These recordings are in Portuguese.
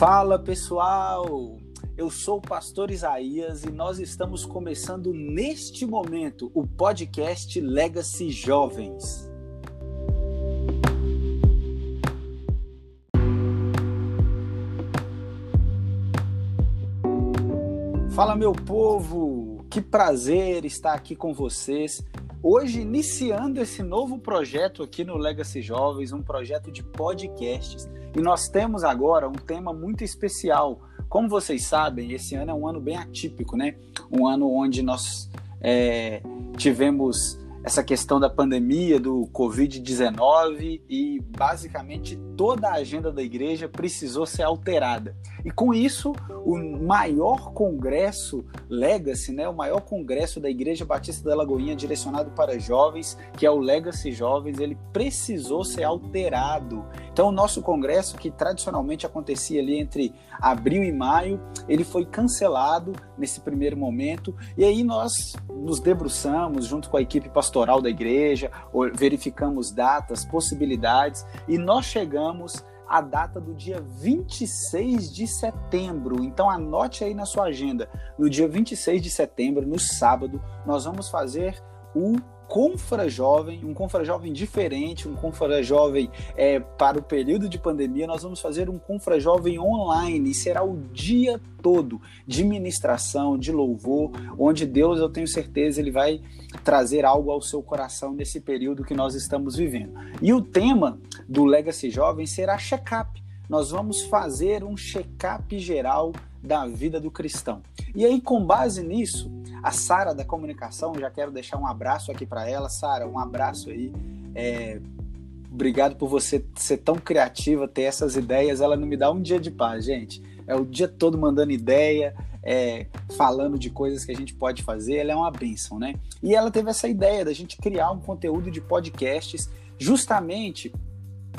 Fala pessoal, eu sou o pastor Isaías e nós estamos começando neste momento o podcast Legacy Jovens. Fala meu povo, que prazer estar aqui com vocês. Hoje, iniciando esse novo projeto aqui no Legacy Jovens, um projeto de podcasts. E nós temos agora um tema muito especial. Como vocês sabem, esse ano é um ano bem atípico, né? Um ano onde nós é, tivemos essa questão da pandemia, do Covid-19 e basicamente toda a agenda da igreja precisou ser alterada. E com isso, o maior congresso Legacy, né, o maior congresso da Igreja Batista da Lagoinha direcionado para jovens, que é o Legacy Jovens, ele precisou ser alterado. Então, o nosso congresso, que tradicionalmente acontecia ali entre abril e maio, ele foi cancelado nesse primeiro momento. E aí nós nos debruçamos junto com a equipe pastoral da igreja, verificamos datas, possibilidades e nós chegamos à data do dia 26 de setembro. Então anote aí na sua agenda. No dia 26 de setembro, no sábado, nós vamos fazer o Confra Jovem, um Confra Jovem diferente, um Confra Jovem é, para o período de pandemia. Nós vamos fazer um Confra Jovem online e será o dia todo de ministração, de louvor, onde Deus, eu tenho certeza, ele vai trazer algo ao seu coração nesse período que nós estamos vivendo. E o tema do Legacy Jovem será check-up. Nós vamos fazer um check-up geral da vida do cristão. E aí, com base nisso, a Sara da comunicação, já quero deixar um abraço aqui para ela. Sara, um abraço aí. É, obrigado por você ser tão criativa, ter essas ideias. Ela não me dá um dia de paz, gente. É o dia todo mandando ideia, é, falando de coisas que a gente pode fazer. Ela é uma bênção, né? E ela teve essa ideia da gente criar um conteúdo de podcasts justamente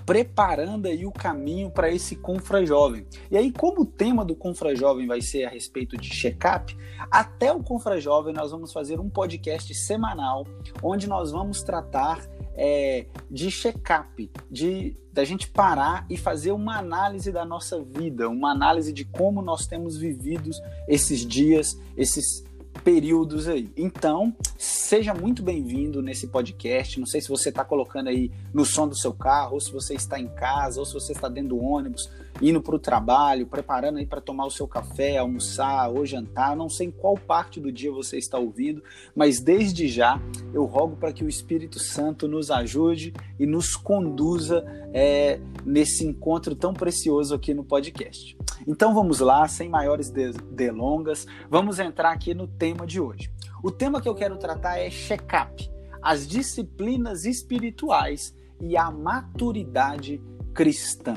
preparando aí o caminho para esse Confra Jovem. E aí, como o tema do Confra Jovem vai ser a respeito de check-up, até o Confra Jovem nós vamos fazer um podcast semanal onde nós vamos tratar é, de check-up, de da gente parar e fazer uma análise da nossa vida, uma análise de como nós temos vivido esses dias, esses períodos aí. Então, seja muito bem-vindo nesse podcast. Não sei se você está colocando aí no som do seu carro, ou se você está em casa, ou se você está dentro do ônibus, indo para o trabalho, preparando aí para tomar o seu café, almoçar ou jantar. Não sei em qual parte do dia você está ouvindo, mas desde já eu rogo para que o Espírito Santo nos ajude e nos conduza é, nesse encontro tão precioso aqui no podcast. Então vamos lá, sem maiores delongas, vamos entrar aqui no tema de hoje. O tema que eu quero tratar é check-up, as disciplinas espirituais e a maturidade cristã.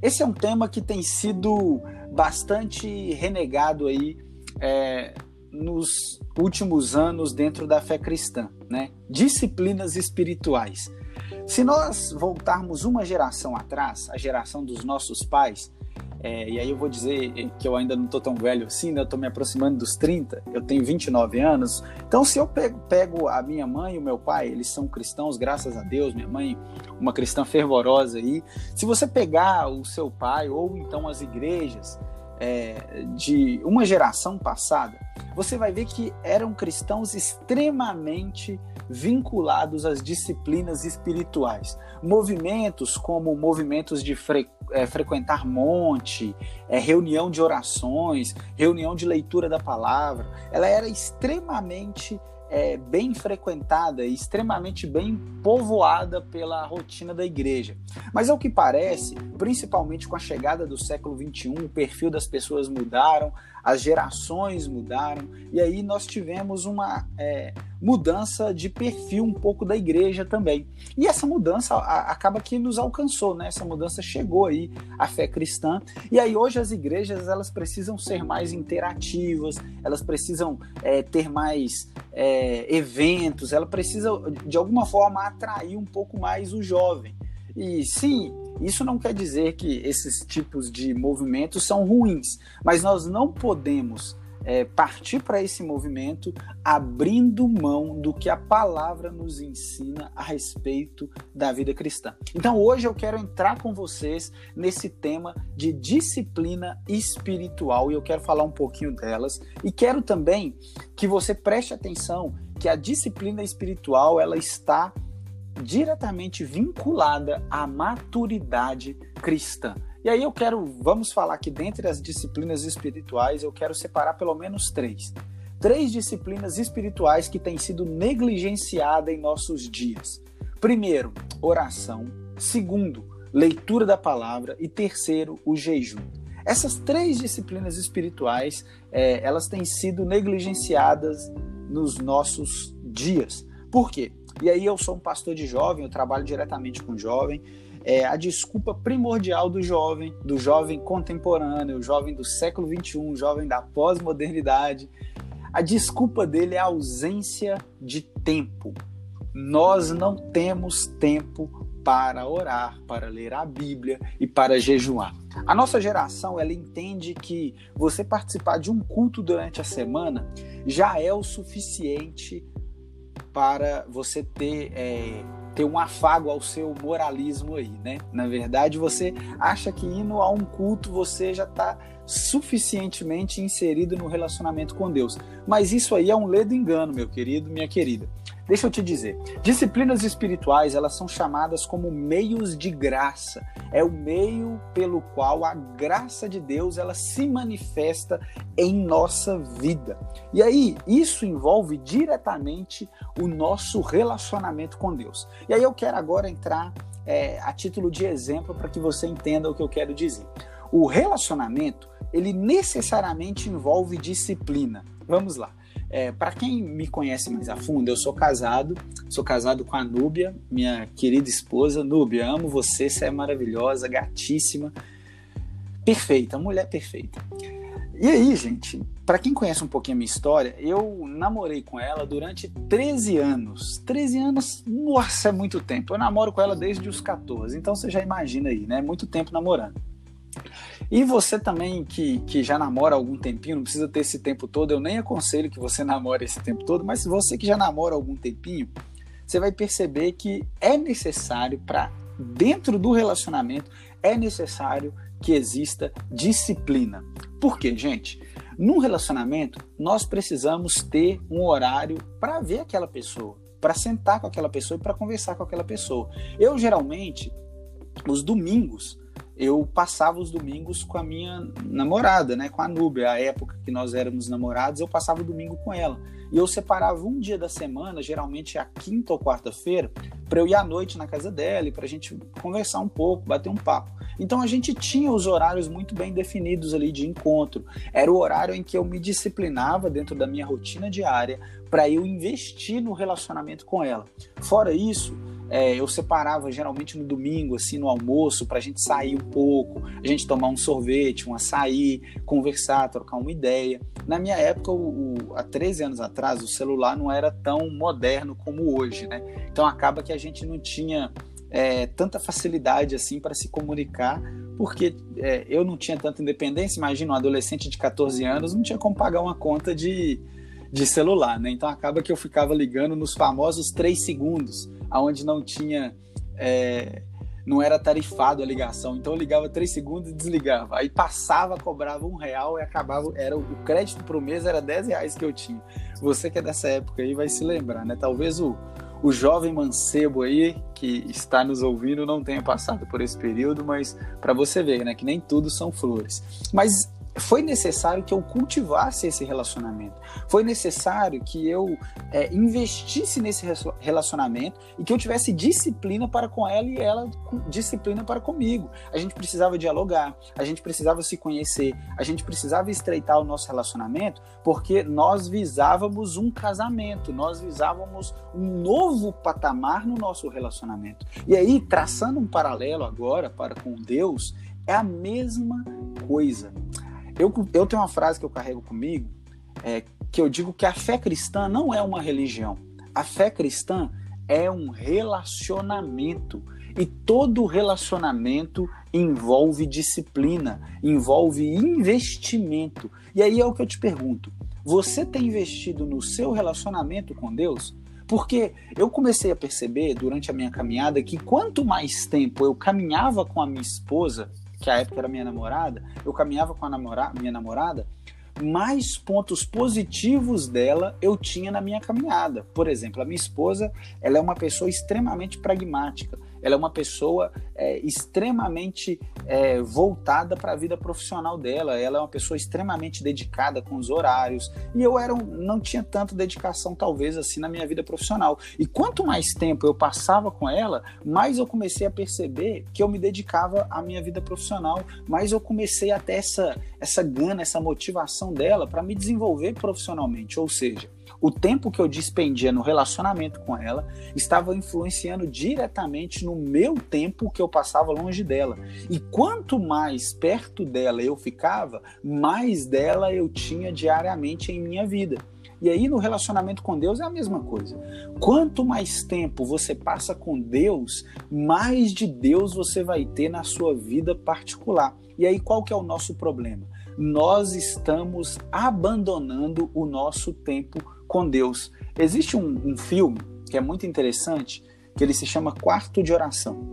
Esse é um tema que tem sido bastante renegado aí é, nos últimos anos dentro da fé cristã, né? Disciplinas espirituais. Se nós voltarmos uma geração atrás, a geração dos nossos pais, é, e aí eu vou dizer que eu ainda não estou tão velho assim, né? Eu estou me aproximando dos 30, eu tenho 29 anos. Então, se eu pego, pego, a minha mãe e o meu pai, eles são cristãos, graças a Deus, minha mãe, uma cristã fervorosa aí. Se você pegar o seu pai ou então as igrejas é, de uma geração passada, você vai ver que eram cristãos extremamente vinculados às disciplinas espirituais. Movimentos como movimentos de fre é, frequentar monte, é, reunião de orações, reunião de leitura da palavra, ela era extremamente é, bem frequentada e extremamente bem povoada pela rotina da igreja. Mas ao que parece, principalmente com a chegada do século XXI, o perfil das pessoas mudaram, as gerações mudaram, e aí nós tivemos uma é, mudança de perfil um pouco da igreja também. E essa mudança a, acaba que nos alcançou, né? Essa mudança chegou aí à fé cristã, e aí hoje as igrejas elas precisam ser mais interativas, elas precisam é, ter mais é, eventos, ela precisa de alguma forma atrair um pouco mais o jovem. E sim, isso não quer dizer que esses tipos de movimentos são ruins, mas nós não podemos é, partir para esse movimento abrindo mão do que a palavra nos ensina a respeito da vida cristã. Então hoje eu quero entrar com vocês nesse tema de disciplina espiritual e eu quero falar um pouquinho delas e quero também que você preste atenção que a disciplina espiritual ela está diretamente vinculada à maturidade cristã. E aí eu quero, vamos falar que dentre as disciplinas espirituais, eu quero separar pelo menos três. Três disciplinas espirituais que têm sido negligenciadas em nossos dias. Primeiro, oração. Segundo, leitura da palavra. E terceiro, o jejum. Essas três disciplinas espirituais, é, elas têm sido negligenciadas nos nossos dias. Por quê? E aí eu sou um pastor de jovem, eu trabalho diretamente com jovem, é a desculpa primordial do jovem, do jovem contemporâneo, jovem do século XXI, o jovem da pós-modernidade. A desculpa dele é a ausência de tempo. Nós não temos tempo para orar, para ler a Bíblia e para jejuar. A nossa geração, ela entende que você participar de um culto durante a semana já é o suficiente para você ter é, ter um afago ao seu moralismo aí, né? Na verdade, você acha que indo a um culto você já está suficientemente inserido no relacionamento com Deus. Mas isso aí é um ledo engano, meu querido, minha querida. Deixa eu te dizer, disciplinas espirituais, elas são chamadas como meios de graça. É o meio pelo qual a graça de Deus, ela se manifesta em nossa vida. E aí, isso envolve diretamente o nosso relacionamento com Deus. E aí eu quero agora entrar é, a título de exemplo para que você entenda o que eu quero dizer. O relacionamento, ele necessariamente envolve disciplina. Vamos lá. É, para quem me conhece mais a fundo, eu sou casado, sou casado com a Núbia, minha querida esposa. Núbia, amo você, você é maravilhosa, gatíssima, perfeita, mulher perfeita. E aí, gente, para quem conhece um pouquinho a minha história, eu namorei com ela durante 13 anos. 13 anos, nossa, é muito tempo. Eu namoro com ela desde os 14, então você já imagina aí, né? Muito tempo namorando. E você também que, que já namora há algum tempinho, não precisa ter esse tempo todo, eu nem aconselho que você namore esse tempo todo, mas você que já namora há algum tempinho, você vai perceber que é necessário para dentro do relacionamento é necessário que exista disciplina. Por quê, gente? Num relacionamento, nós precisamos ter um horário para ver aquela pessoa, para sentar com aquela pessoa e para conversar com aquela pessoa. Eu geralmente, os domingos, eu passava os domingos com a minha namorada, né, com a Núbia. A época que nós éramos namorados, eu passava o domingo com ela. E eu separava um dia da semana, geralmente a quinta ou quarta-feira, para eu ir à noite na casa dela e para a gente conversar um pouco, bater um papo. Então a gente tinha os horários muito bem definidos ali de encontro. Era o horário em que eu me disciplinava dentro da minha rotina diária para eu investir no relacionamento com ela. Fora isso, é, eu separava geralmente no domingo, assim, no almoço, para a gente sair um pouco, a gente tomar um sorvete, um açaí, conversar, trocar uma ideia. Na minha época, o, o, há 13 anos atrás, o celular não era tão moderno como hoje, né? Então acaba que a gente não tinha é, tanta facilidade assim para se comunicar, porque é, eu não tinha tanta independência. Imagina um adolescente de 14 anos não tinha como pagar uma conta de, de celular, né? Então acaba que eu ficava ligando nos famosos três segundos aonde não tinha. É, não era tarifado a ligação, então eu ligava três segundos e desligava. Aí passava, cobrava um real e acabava. Era o crédito para o mês era 10 reais que eu tinha. Você que é dessa época aí vai se lembrar, né? Talvez o, o jovem mancebo aí que está nos ouvindo não tenha passado por esse período, mas para você ver, né, que nem tudo são flores. Mas foi necessário que eu cultivasse esse relacionamento. Foi necessário que eu é, investisse nesse relacionamento e que eu tivesse disciplina para com ela e ela disciplina para comigo. A gente precisava dialogar, a gente precisava se conhecer, a gente precisava estreitar o nosso relacionamento porque nós visávamos um casamento, nós visávamos um novo patamar no nosso relacionamento. E aí, traçando um paralelo agora para com Deus, é a mesma coisa. Eu, eu tenho uma frase que eu carrego comigo, é, que eu digo que a fé cristã não é uma religião. A fé cristã é um relacionamento. E todo relacionamento envolve disciplina, envolve investimento. E aí é o que eu te pergunto: você tem investido no seu relacionamento com Deus? Porque eu comecei a perceber durante a minha caminhada que quanto mais tempo eu caminhava com a minha esposa, que à época era minha namorada, eu caminhava com a namora minha namorada, mais pontos positivos dela eu tinha na minha caminhada. Por exemplo, a minha esposa, ela é uma pessoa extremamente pragmática ela é uma pessoa é, extremamente é, voltada para a vida profissional dela, ela é uma pessoa extremamente dedicada com os horários, e eu era um, não tinha tanta dedicação, talvez, assim, na minha vida profissional. E quanto mais tempo eu passava com ela, mais eu comecei a perceber que eu me dedicava à minha vida profissional, mais eu comecei a ter essa, essa gana, essa motivação dela para me desenvolver profissionalmente, ou seja, o tempo que eu dispendia no relacionamento com ela estava influenciando diretamente no meu tempo que eu passava longe dela. E quanto mais perto dela eu ficava, mais dela eu tinha diariamente em minha vida. E aí no relacionamento com Deus é a mesma coisa. Quanto mais tempo você passa com Deus, mais de Deus você vai ter na sua vida particular. E aí qual que é o nosso problema? Nós estamos abandonando o nosso tempo com Deus. Existe um, um filme que é muito interessante, que ele se chama Quarto de Oração.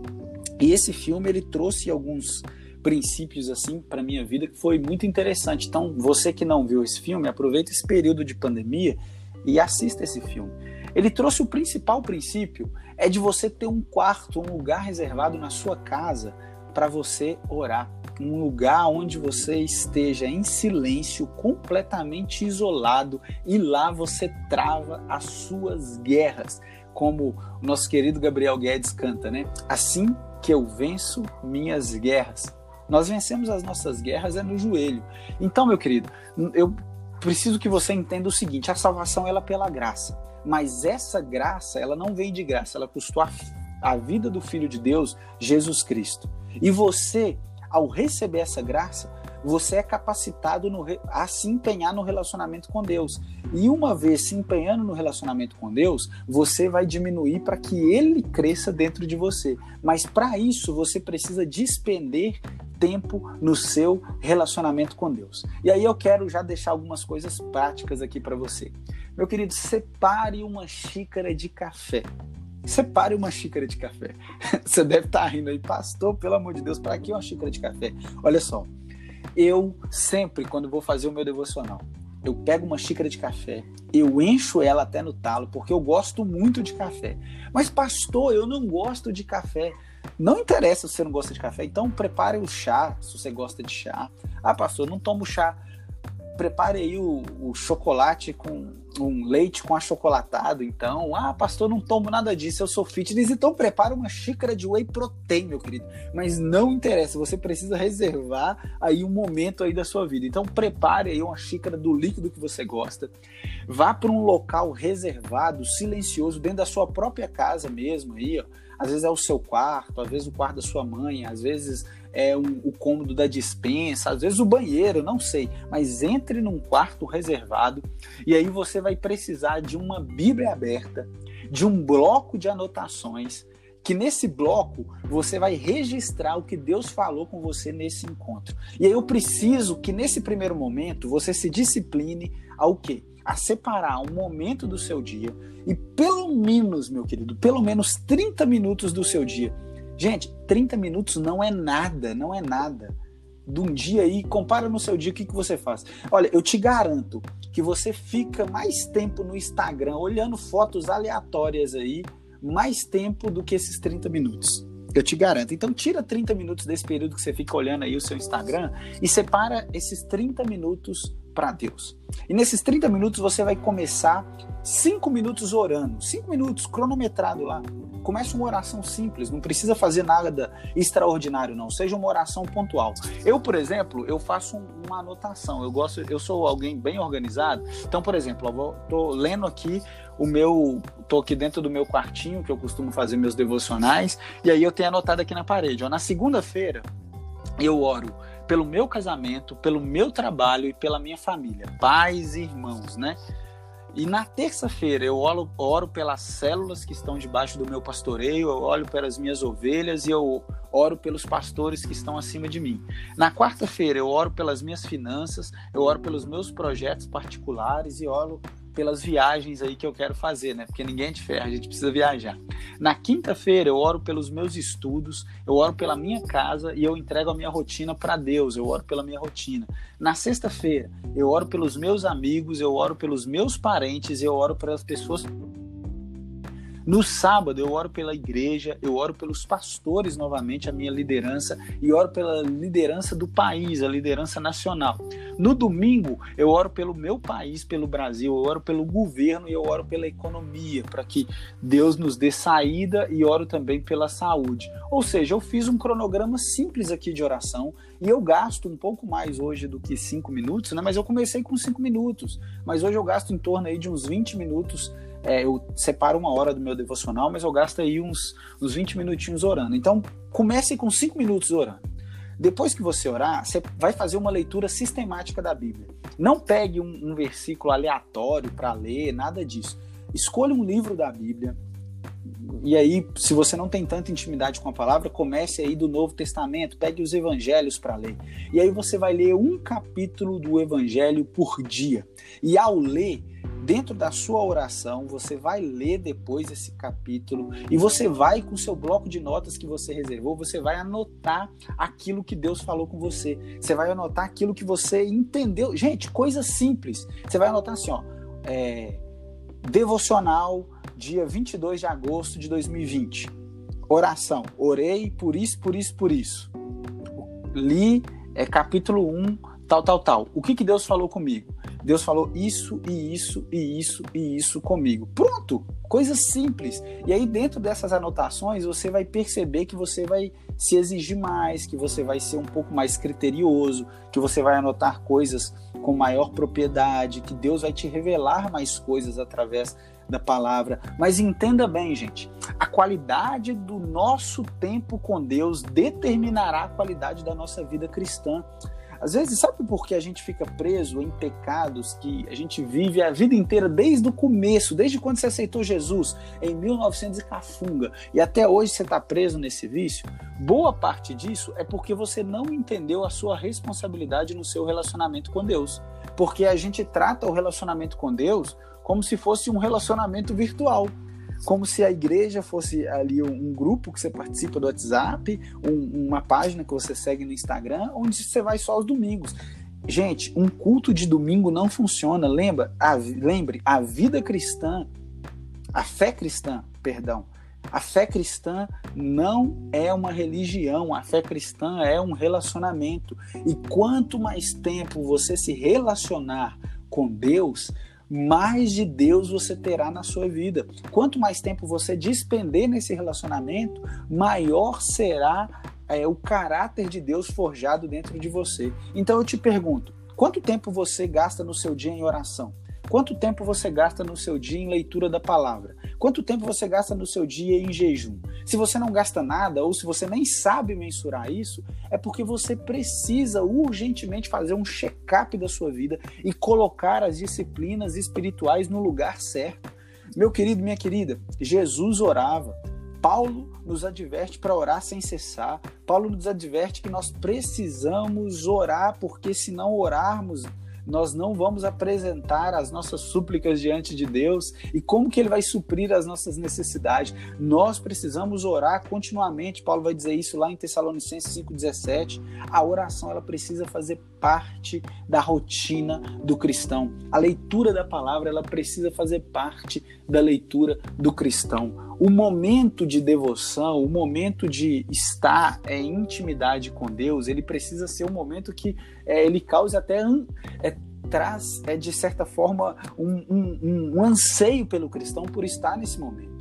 E esse filme ele trouxe alguns princípios assim para minha vida que foi muito interessante. Então, você que não viu esse filme, aproveita esse período de pandemia e assista esse filme. Ele trouxe o principal princípio é de você ter um quarto, um lugar reservado na sua casa para você orar um lugar onde você esteja em silêncio, completamente isolado, e lá você trava as suas guerras, como o nosso querido Gabriel Guedes canta, né? Assim que eu venço minhas guerras. Nós vencemos as nossas guerras é no joelho. Então, meu querido, eu preciso que você entenda o seguinte: a salvação ela é pela graça, mas essa graça ela não vem de graça, ela custou a, a vida do Filho de Deus, Jesus Cristo. E você ao receber essa graça, você é capacitado no, a se empenhar no relacionamento com Deus. E uma vez se empenhando no relacionamento com Deus, você vai diminuir para que ele cresça dentro de você. Mas para isso, você precisa despender tempo no seu relacionamento com Deus. E aí eu quero já deixar algumas coisas práticas aqui para você. Meu querido, separe uma xícara de café Separe uma xícara de café. Você deve estar tá rindo aí, pastor, pelo amor de Deus, para que uma xícara de café? Olha só, eu sempre, quando vou fazer o meu devocional, eu pego uma xícara de café, eu encho ela até no talo, porque eu gosto muito de café. Mas, pastor, eu não gosto de café. Não interessa se você não gosta de café, então prepare o chá, se você gosta de chá. Ah, pastor, eu não tomo chá prepare aí o, o, chocolate com um leite com achocolatado, então. Ah, pastor, não tomo nada disso, eu sou fitness, então prepare uma xícara de whey protein, meu querido. Mas não interessa, você precisa reservar aí um momento aí da sua vida. Então prepare aí uma xícara do líquido que você gosta. Vá para um local reservado, silencioso, dentro da sua própria casa mesmo aí, ó. Às vezes é o seu quarto, às vezes o quarto da sua mãe, às vezes é um, o cômodo da dispensa, às vezes o banheiro, não sei, mas entre num quarto reservado e aí você vai precisar de uma Bíblia aberta, de um bloco de anotações, que nesse bloco você vai registrar o que Deus falou com você nesse encontro. E aí eu preciso que nesse primeiro momento você se discipline ao quê? A separar um momento do seu dia e pelo menos, meu querido, pelo menos 30 minutos do seu dia Gente, 30 minutos não é nada, não é nada. De um dia aí, compara no seu dia o que, que você faz. Olha, eu te garanto que você fica mais tempo no Instagram olhando fotos aleatórias aí, mais tempo do que esses 30 minutos. Eu te garanto. Então, tira 30 minutos desse período que você fica olhando aí o seu Instagram e separa esses 30 minutos para Deus. E nesses 30 minutos você vai começar 5 minutos orando, 5 minutos cronometrado lá. Comece uma oração simples, não precisa fazer nada extraordinário não, seja uma oração pontual. Eu, por exemplo, eu faço uma anotação. Eu gosto, eu sou alguém bem organizado. Então, por exemplo, eu vou, tô lendo aqui o meu, tô aqui dentro do meu quartinho que eu costumo fazer meus devocionais, e aí eu tenho anotado aqui na parede, ó, na segunda-feira eu oro pelo meu casamento, pelo meu trabalho e pela minha família, pais e irmãos, né? E na terça-feira eu oro, oro, pelas células que estão debaixo do meu pastoreio, eu oro pelas minhas ovelhas e eu oro pelos pastores que estão acima de mim. Na quarta-feira eu oro pelas minhas finanças, eu oro pelos meus projetos particulares e oro pelas viagens aí que eu quero fazer, né? Porque ninguém é de ferro, a gente precisa viajar. Na quinta-feira eu oro pelos meus estudos, eu oro pela minha casa e eu entrego a minha rotina para Deus, eu oro pela minha rotina. Na sexta-feira eu oro pelos meus amigos, eu oro pelos meus parentes, eu oro pelas pessoas no sábado, eu oro pela igreja, eu oro pelos pastores novamente, a minha liderança, e oro pela liderança do país, a liderança nacional. No domingo, eu oro pelo meu país, pelo Brasil, eu oro pelo governo e eu oro pela economia, para que Deus nos dê saída e oro também pela saúde. Ou seja, eu fiz um cronograma simples aqui de oração e eu gasto um pouco mais hoje do que cinco minutos, né? mas eu comecei com cinco minutos, mas hoje eu gasto em torno aí de uns 20 minutos é, eu separo uma hora do meu devocional, mas eu gasto aí uns, uns 20 minutinhos orando. Então, comece com 5 minutos orando. Depois que você orar, você vai fazer uma leitura sistemática da Bíblia. Não pegue um, um versículo aleatório para ler, nada disso. Escolha um livro da Bíblia. E aí, se você não tem tanta intimidade com a palavra, comece aí do Novo Testamento, pegue os evangelhos para ler. E aí você vai ler um capítulo do evangelho por dia. E ao ler, dentro da sua oração, você vai ler depois esse capítulo e você vai com seu bloco de notas que você reservou, você vai anotar aquilo que Deus falou com você. Você vai anotar aquilo que você entendeu. Gente, coisa simples. Você vai anotar assim, ó, é, devocional, dia 22 de agosto de 2020. Oração. Orei por isso, por isso, por isso. Li é, capítulo 1, tal, tal, tal. O que, que Deus falou comigo? Deus falou isso e isso e isso e isso comigo. Pronto, coisa simples. E aí dentro dessas anotações você vai perceber que você vai se exigir mais, que você vai ser um pouco mais criterioso, que você vai anotar coisas com maior propriedade, que Deus vai te revelar mais coisas através da palavra. Mas entenda bem, gente, a qualidade do nosso tempo com Deus determinará a qualidade da nossa vida cristã. Às vezes, sabe por que a gente fica preso em pecados que a gente vive a vida inteira desde o começo, desde quando você aceitou Jesus, em 1900 e cafunga, e até hoje você está preso nesse vício? Boa parte disso é porque você não entendeu a sua responsabilidade no seu relacionamento com Deus. Porque a gente trata o relacionamento com Deus como se fosse um relacionamento virtual como se a igreja fosse ali um, grupo que você participa do WhatsApp, um, uma página que você segue no Instagram, onde você vai só aos domingos. Gente, um culto de domingo não funciona. Lembra, a, lembre, a vida cristã, a fé cristã, perdão, a fé cristã não é uma religião, a fé cristã é um relacionamento. E quanto mais tempo você se relacionar com Deus, mais de Deus você terá na sua vida. Quanto mais tempo você despender nesse relacionamento, maior será é, o caráter de Deus forjado dentro de você. Então eu te pergunto: quanto tempo você gasta no seu dia em oração? Quanto tempo você gasta no seu dia em leitura da palavra? Quanto tempo você gasta no seu dia em jejum? Se você não gasta nada ou se você nem sabe mensurar isso, é porque você precisa urgentemente fazer um check-up da sua vida e colocar as disciplinas espirituais no lugar certo. Meu querido, minha querida, Jesus orava. Paulo nos adverte para orar sem cessar. Paulo nos adverte que nós precisamos orar, porque se não orarmos, nós não vamos apresentar as nossas súplicas diante de Deus e como que ele vai suprir as nossas necessidades. Nós precisamos orar continuamente. Paulo vai dizer isso lá em Tessalonicenses 5:17. A oração ela precisa fazer parte da rotina do cristão. A leitura da palavra ela precisa fazer parte da leitura do cristão. O momento de devoção, o momento de estar é, em intimidade com Deus, ele precisa ser um momento que é, ele cause até é, traz é de certa forma um, um, um anseio pelo cristão por estar nesse momento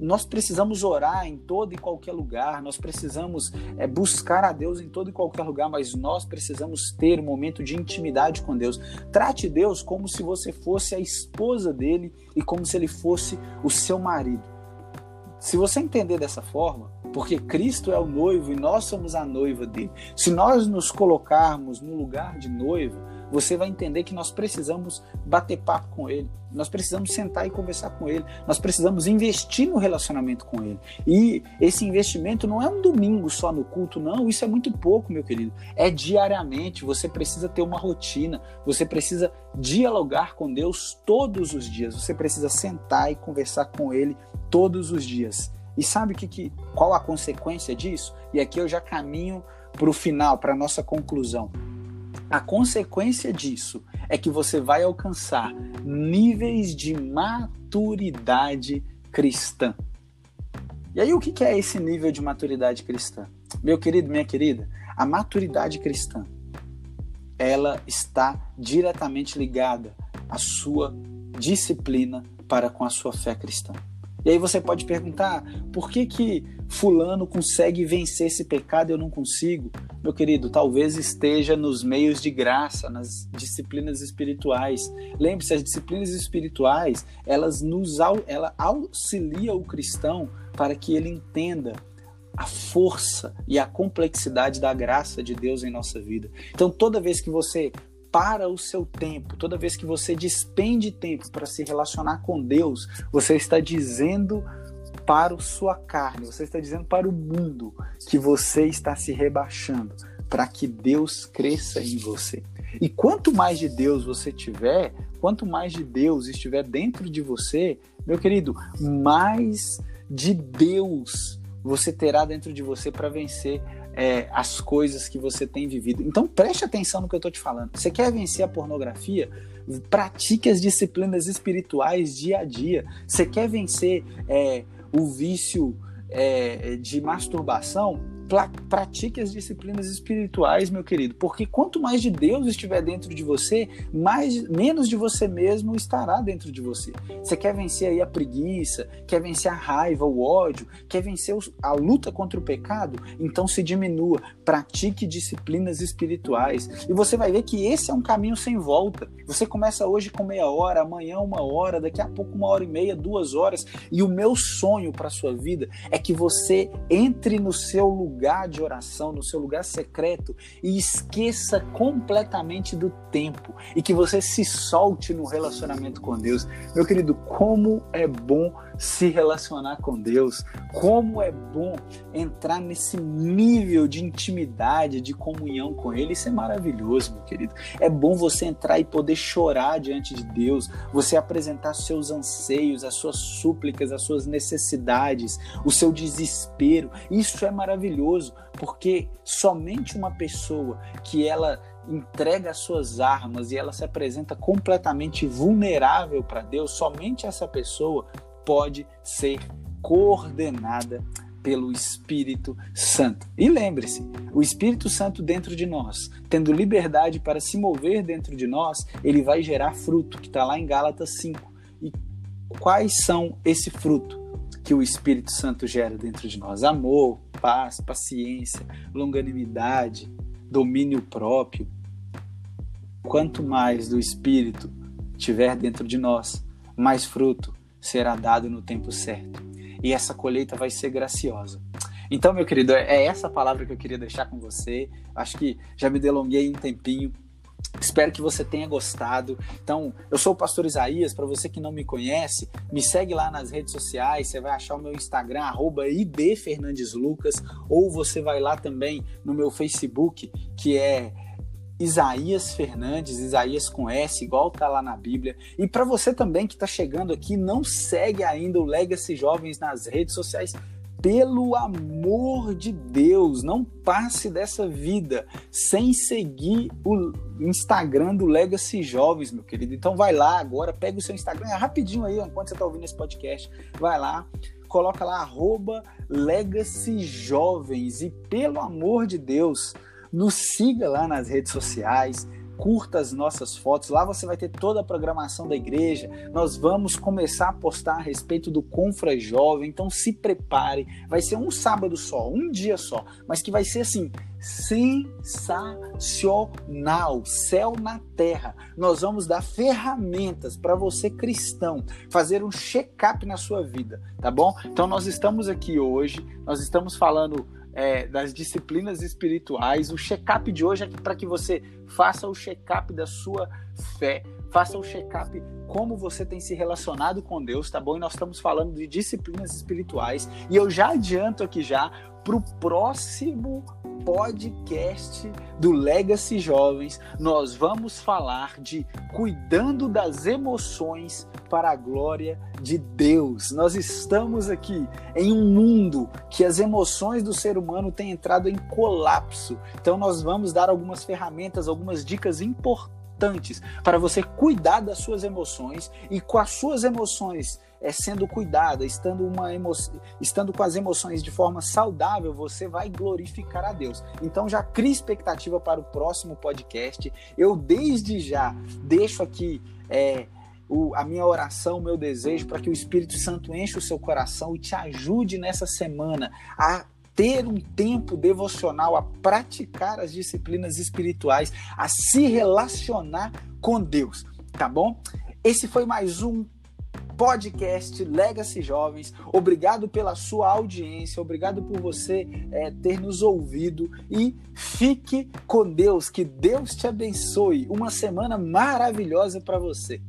nós precisamos orar em todo e qualquer lugar, nós precisamos é, buscar a Deus em todo e qualquer lugar, mas nós precisamos ter um momento de intimidade com Deus. Trate Deus como se você fosse a esposa dele e como se ele fosse o seu marido. Se você entender dessa forma, porque Cristo é o noivo e nós somos a noiva dele, se nós nos colocarmos no lugar de noiva, você vai entender que nós precisamos bater papo com ele, nós precisamos sentar e conversar com ele, nós precisamos investir no relacionamento com ele. E esse investimento não é um domingo só no culto, não, isso é muito pouco, meu querido. É diariamente, você precisa ter uma rotina, você precisa dialogar com Deus todos os dias, você precisa sentar e conversar com ele todos os dias. E sabe que, que, qual a consequência disso? E aqui eu já caminho para o final, para a nossa conclusão. A consequência disso é que você vai alcançar níveis de maturidade cristã. E aí, o que é esse nível de maturidade cristã? Meu querido, minha querida, a maturidade cristã ela está diretamente ligada à sua disciplina para com a sua fé cristã. E aí você pode perguntar, por que que fulano consegue vencer esse pecado e eu não consigo? Meu querido, talvez esteja nos meios de graça, nas disciplinas espirituais. Lembre-se, as disciplinas espirituais, elas nos ela auxilia o cristão para que ele entenda a força e a complexidade da graça de Deus em nossa vida. Então, toda vez que você para o seu tempo, toda vez que você despende tempo para se relacionar com Deus, você está dizendo para a sua carne, você está dizendo para o mundo que você está se rebaixando para que Deus cresça em você. E quanto mais de Deus você tiver, quanto mais de Deus estiver dentro de você, meu querido, mais de Deus você terá dentro de você para vencer é, as coisas que você tem vivido. Então preste atenção no que eu estou te falando. Você quer vencer a pornografia? Pratique as disciplinas espirituais dia a dia. Você quer vencer é, o vício é, de masturbação? Pratique as disciplinas espirituais, meu querido, porque quanto mais de Deus estiver dentro de você, mais menos de você mesmo estará dentro de você. Você quer vencer aí a preguiça, quer vencer a raiva, o ódio, quer vencer a luta contra o pecado? Então se diminua, pratique disciplinas espirituais e você vai ver que esse é um caminho sem volta. Você começa hoje com meia hora, amanhã uma hora, daqui a pouco uma hora e meia, duas horas. E o meu sonho para sua vida é que você entre no seu lugar lugar de oração, no seu lugar secreto e esqueça completamente do tempo e que você se solte no relacionamento com Deus. Meu querido, como é bom se relacionar com Deus, como é bom entrar nesse nível de intimidade, de comunhão com Ele. Isso é maravilhoso, meu querido. É bom você entrar e poder chorar diante de Deus, você apresentar seus anseios, as suas súplicas, as suas necessidades, o seu desespero. Isso é maravilhoso, porque somente uma pessoa que ela entrega as suas armas e ela se apresenta completamente vulnerável para Deus, somente essa pessoa pode ser coordenada pelo Espírito Santo. E lembre-se, o Espírito Santo dentro de nós, tendo liberdade para se mover dentro de nós, ele vai gerar fruto, que está lá em Gálatas 5. E quais são esse fruto que o Espírito Santo gera dentro de nós? Amor, paz, paciência, longanimidade, domínio próprio. Quanto mais do Espírito tiver dentro de nós, mais fruto será dado no tempo certo. E essa colheita vai ser graciosa. Então, meu querido, é essa palavra que eu queria deixar com você. Acho que já me delonguei um tempinho. Espero que você tenha gostado. Então, eu sou o pastor Isaías. Para você que não me conhece, me segue lá nas redes sociais. Você vai achar o meu Instagram, @ibfernandeslucas, ou você vai lá também no meu Facebook, que é Isaías Fernandes, Isaías com S, igual tá lá na Bíblia. E para você também que está chegando aqui, não segue ainda o Legacy Jovens nas redes sociais. Pelo amor de Deus, não passe dessa vida sem seguir o Instagram do Legacy Jovens, meu querido. Então vai lá agora, pega o seu Instagram, é rapidinho aí, enquanto você está ouvindo esse podcast, vai lá, coloca lá, arroba Legacy Jovens. E pelo amor de Deus, nos siga lá nas redes sociais, curta as nossas fotos. Lá você vai ter toda a programação da igreja. Nós vamos começar a postar a respeito do Confra Jovem. Então se prepare. Vai ser um sábado só, um dia só, mas que vai ser assim sensacional, céu na terra. Nós vamos dar ferramentas para você cristão fazer um check-up na sua vida, tá bom? Então nós estamos aqui hoje, nós estamos falando é, das disciplinas espirituais. O check-up de hoje é para que você faça o check-up da sua fé, faça o check-up como você tem se relacionado com Deus, tá bom? E nós estamos falando de disciplinas espirituais. E eu já adianto aqui já para o próximo podcast do Legacy Jovens, nós vamos falar de cuidando das emoções para a glória de Deus. Nós estamos aqui em um mundo que as emoções do ser humano têm entrado em colapso. Então nós vamos dar algumas ferramentas, algumas dicas importantes para você cuidar das suas emoções e com as suas emoções é sendo cuidada, estando, uma emo... estando com as emoções de forma saudável, você vai glorificar a Deus. Então já crie expectativa para o próximo podcast. Eu desde já deixo aqui é, o, a minha oração, o meu desejo para que o Espírito Santo enche o seu coração e te ajude nessa semana a ter um tempo devocional, a praticar as disciplinas espirituais, a se relacionar com Deus, tá bom? Esse foi mais um podcast Legacy Jovens. Obrigado pela sua audiência, obrigado por você é, ter nos ouvido e fique com Deus. Que Deus te abençoe. Uma semana maravilhosa para você.